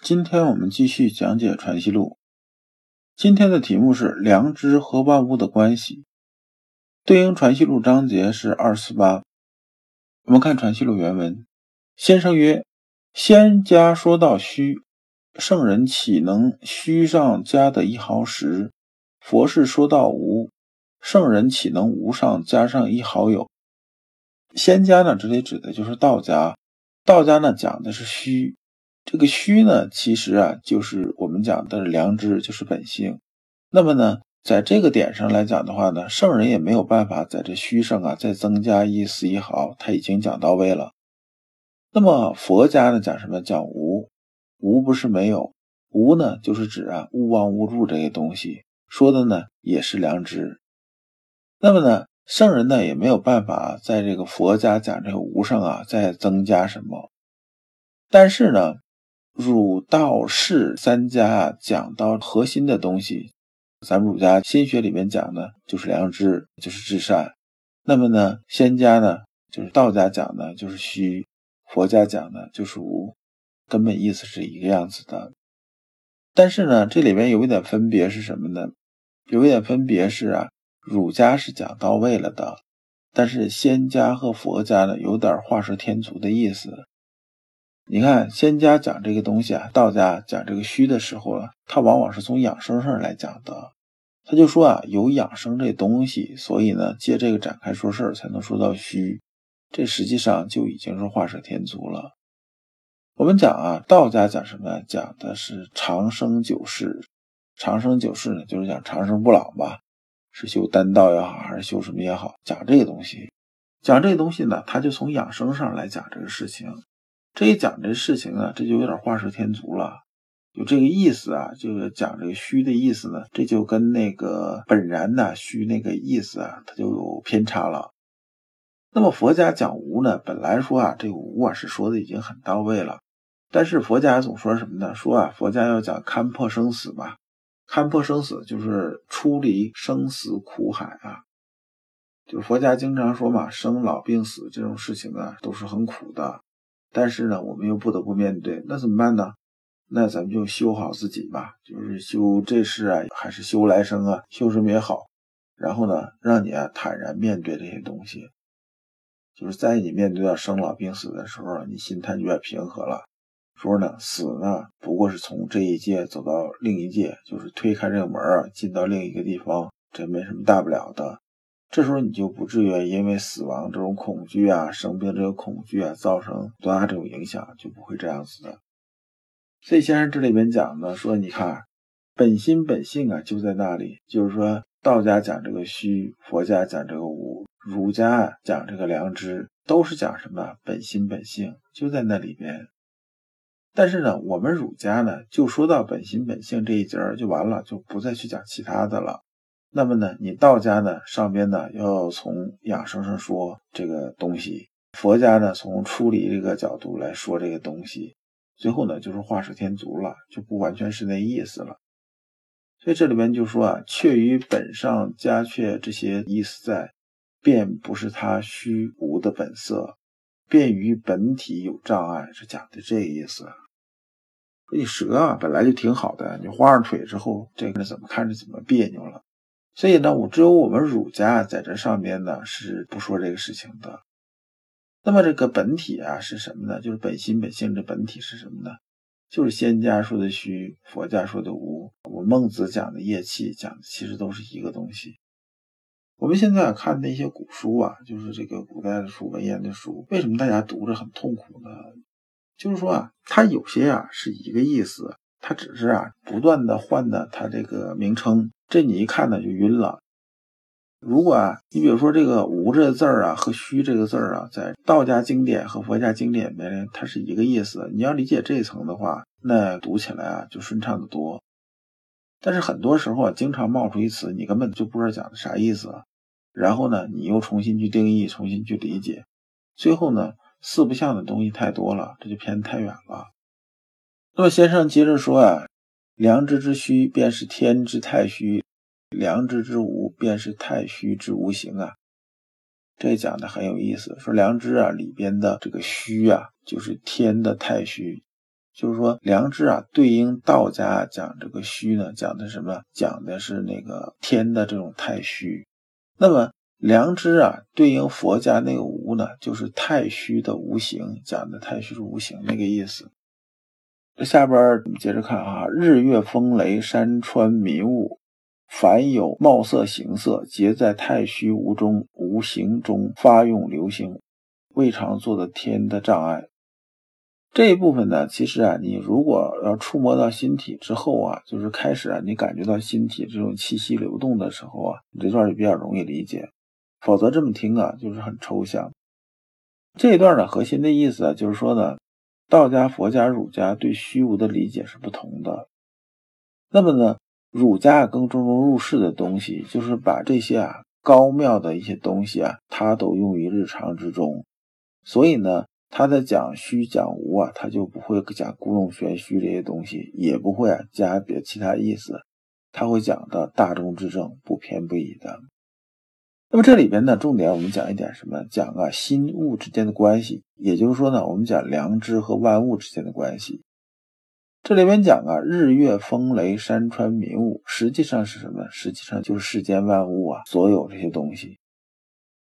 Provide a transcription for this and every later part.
今天我们继续讲解《传习录》，今天的题目是“良知和万物的关系”，对应《传习录》章节是二四八。我们看《传习录》原文：先生曰：“仙家说到虚，圣人岂能虚上加的一毫实？佛是说到无，圣人岂能无上加上一毫有？”仙家呢，这里指的就是道家，道家呢讲的是虚。这个虚呢，其实啊，就是我们讲的良知，就是本性。那么呢，在这个点上来讲的话呢，圣人也没有办法在这虚上啊再增加一丝一毫，他已经讲到位了。那么佛家呢讲什么？讲无，无不是没有，无呢就是指啊勿忘勿助这些东西，说的呢也是良知。那么呢，圣人呢也没有办法在这个佛家讲这个无上啊再增加什么，但是呢。儒道释三家啊，讲到核心的东西，咱们儒家心学里面讲的就是良知，就是至善。那么呢，仙家呢，就是道家讲的就是虚，佛家讲的就是无，根本意思是一个样子的。但是呢，这里面有一点分别是什么呢？有一点分别是啊，儒家是讲到位了的，但是仙家和佛家呢，有点画蛇添足的意思。你看，仙家讲这个东西啊，道家讲这个虚的时候啊，他往往是从养生上来讲的。他就说啊，有养生这东西，所以呢，借这个展开说事儿，才能说到虚。这实际上就已经是画蛇添足了。我们讲啊，道家讲什么？讲的是长生久世。长生久世呢，就是讲长生不老吧，是修丹道也好，还是修什么也好，讲这个东西。讲这个东西呢，他就从养生上来讲这个事情。这一讲这事情啊，这就有点画蛇添足了，就这个意思啊，就是讲这个虚的意思呢，这就跟那个本然的虚那个意思啊，它就有偏差了。那么佛家讲无呢，本来说啊，这个无啊是说的已经很到位了，但是佛家总说什么呢？说啊，佛家要讲勘破生死嘛，勘破生死就是出离生死苦海啊，就是佛家经常说嘛，生老病死这种事情啊，都是很苦的。但是呢，我们又不得不面对，那怎么办呢？那咱们就修好自己吧，就是修这世啊，还是修来生啊，修什么也好。然后呢，让你啊坦然面对这些东西，就是在你面对到生老病死的时候，你心态就要平和了。说呢，死呢不过是从这一界走到另一界，就是推开这个门啊，进到另一个地方，这没什么大不了的。这时候你就不至于因为死亡这种恐惧啊、生病这个恐惧啊，造成多大这种影响，就不会这样子的。所以先生这里边讲呢，说你看本心本性啊，就在那里。就是说道家讲这个虚，佛家讲这个无，儒家讲这个良知，都是讲什么本心本性，就在那里边。但是呢，我们儒家呢，就说到本心本性这一节儿就完了，就不再去讲其他的了。那么呢，你道家呢上边呢要从养生上说这个东西，佛家呢从出离这个角度来说这个东西，最后呢就是画蛇添足了，就不完全是那意思了。所以这里边就说啊，却于本上加却这些意思在，便不是他虚无的本色，便于本体有障碍，是讲的这个意思。你蛇啊本来就挺好的，你画上腿之后，这个怎么看着怎么别扭了。所以呢，我只有我们儒家在这上边呢是不说这个事情的。那么这个本体啊是什么呢？就是本心本性的本体是什么呢？就是仙家说的虚，佛家说的无。我们孟子讲的业气讲的其实都是一个东西。我们现在看那些古书啊，就是这个古代的书、文言的书，为什么大家读着很痛苦呢？就是说啊，它有些啊是一个意思，它只是啊不断的换的它这个名称。这你一看呢就晕了，如果啊，你比如说这个“无”这个字儿啊和“虚”这个字儿啊，在道家经典和佛家经典里面，它是一个意思。你要理解这一层的话，那读起来啊就顺畅的多。但是很多时候啊，经常冒出一词，你根本就不知道讲的啥意思，然后呢，你又重新去定义，重新去理解，最后呢，四不像的东西太多了，这就偏太远了。那么先生接着说啊，良知之虚，便是天之太虚。良知之无，便是太虚之无形啊！这讲的很有意思。说良知啊里边的这个虚啊，就是天的太虚。就是说良知啊，对应道家讲这个虚呢，讲的什么？讲的是那个天的这种太虚。那么良知啊，对应佛家那个无呢，就是太虚的无形，讲的太虚是无形那个意思。下边我们接着看啊，日月风雷山川迷雾。凡有貌色形色，皆在太虚无中无形中发用流行，未尝做的天的障碍。这一部分呢，其实啊，你如果要触摸到心体之后啊，就是开始啊，你感觉到心体这种气息流动的时候啊，你这段就比较容易理解。否则这么听啊，就是很抽象。这一段的核心的意思啊，就是说呢，道家、佛家、儒家对虚无的理解是不同的。那么呢？儒家更注重入世的东西，就是把这些啊高妙的一些东西啊，它都用于日常之中。所以呢，他在讲虚讲无啊，他就不会讲故弄玄虚这些东西，也不会啊加别其他意思，他会讲的大众之正，不偏不倚的。那么这里边呢，重点我们讲一点什么？讲啊心物之间的关系，也就是说呢，我们讲良知和万物之间的关系。这里边讲啊，日月风雷山川迷雾，实际上是什么？实际上就是世间万物啊，所有这些东西。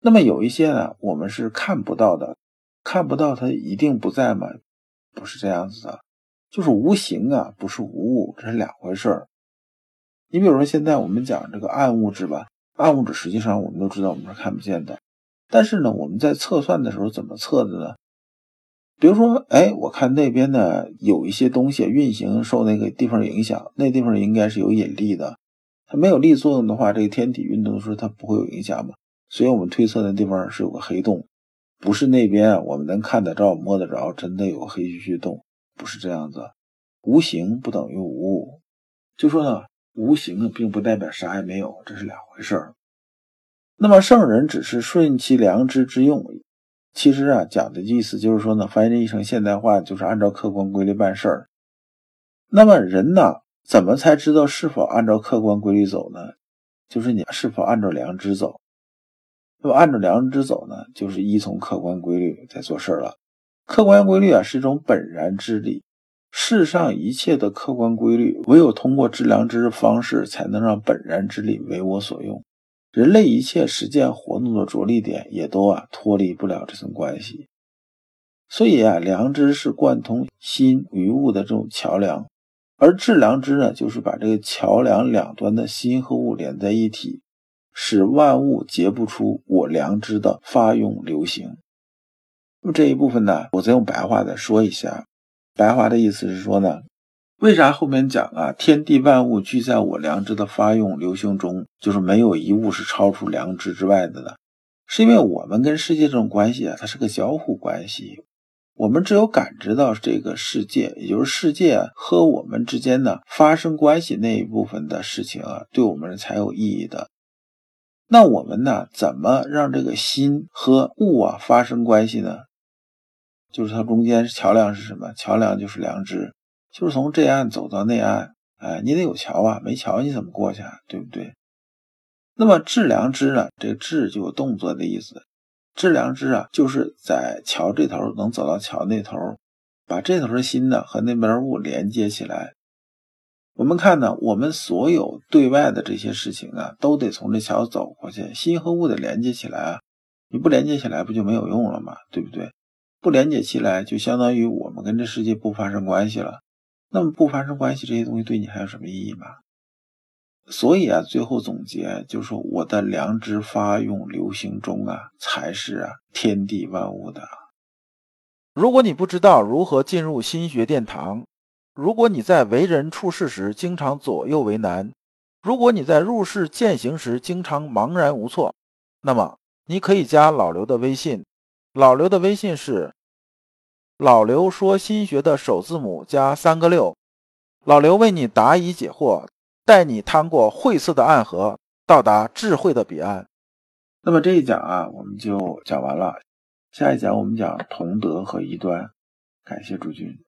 那么有一些呢，我们是看不到的，看不到它一定不在吗？不是这样子的，就是无形啊，不是无物，这是两回事儿。你比如说现在我们讲这个暗物质吧，暗物质实际上我们都知道我们是看不见的，但是呢，我们在测算的时候怎么测的呢？比如说，哎，我看那边呢有一些东西运行受那个地方影响，那地方应该是有引力的。它没有力作用的话，这个天体运动的时候它不会有影响嘛？所以我们推测那地方是有个黑洞，不是那边我们能看得着、摸得着，真的有黑黢黢洞，不是这样子。无形不等于无物，就说呢，无形并不代表啥也没有，这是两回事儿。那么圣人只是顺其良知之用。其实啊，讲的意思就是说呢，翻译成现代化就是按照客观规律办事儿。那么人呢，怎么才知道是否按照客观规律走呢？就是你是否按照良知走。那么按照良知走呢，就是依从客观规律在做事儿了。客观规律啊，是一种本然之理。世上一切的客观规律，唯有通过致良知方式，才能让本然之力为我所用。人类一切实践活动的着力点，也都啊脱离不了这层关系。所以啊，良知是贯通心与物的这种桥梁，而致良知呢，就是把这个桥梁两端的心和物连在一起，使万物结不出我良知的发用流行。那么这一部分呢，我再用白话再说一下。白话的意思是说呢。为啥后面讲啊？天地万物俱在我良知的发用流行中，就是没有一物是超出良知之外的呢？是因为我们跟世界这种关系啊，它是个交互关系。我们只有感知到这个世界，也就是世界和我们之间呢发生关系那一部分的事情啊，对我们才有意义的。那我们呢，怎么让这个心和物啊发生关系呢？就是它中间桥梁是什么？桥梁就是良知。就是从这岸走到那岸，哎，你得有桥啊，没桥你怎么过去啊？对不对？那么致良知呢？这个致就有动作的意思，致良知啊，就是在桥这头能走到桥那头，把这头的心呢和那边物连接起来。我们看呢，我们所有对外的这些事情啊，都得从这桥走过去，心和物得连接起来啊。你不连接起来，不就没有用了吗？对不对？不连接起来，就相当于我们跟这世界不发生关系了。那么不发生关系，这些东西对你还有什么意义吗？所以啊，最后总结就是说，我的良知发用流行中啊，才是啊天地万物的。如果你不知道如何进入心学殿堂，如果你在为人处事时经常左右为难，如果你在入世践行时经常茫然无措，那么你可以加老刘的微信。老刘的微信是“老刘说心学”的首字母加三个六。老刘为你答疑解惑，带你趟过晦涩的暗河，到达智慧的彼岸。那么这一讲啊，我们就讲完了。下一讲我们讲同德和异端。感谢诸君。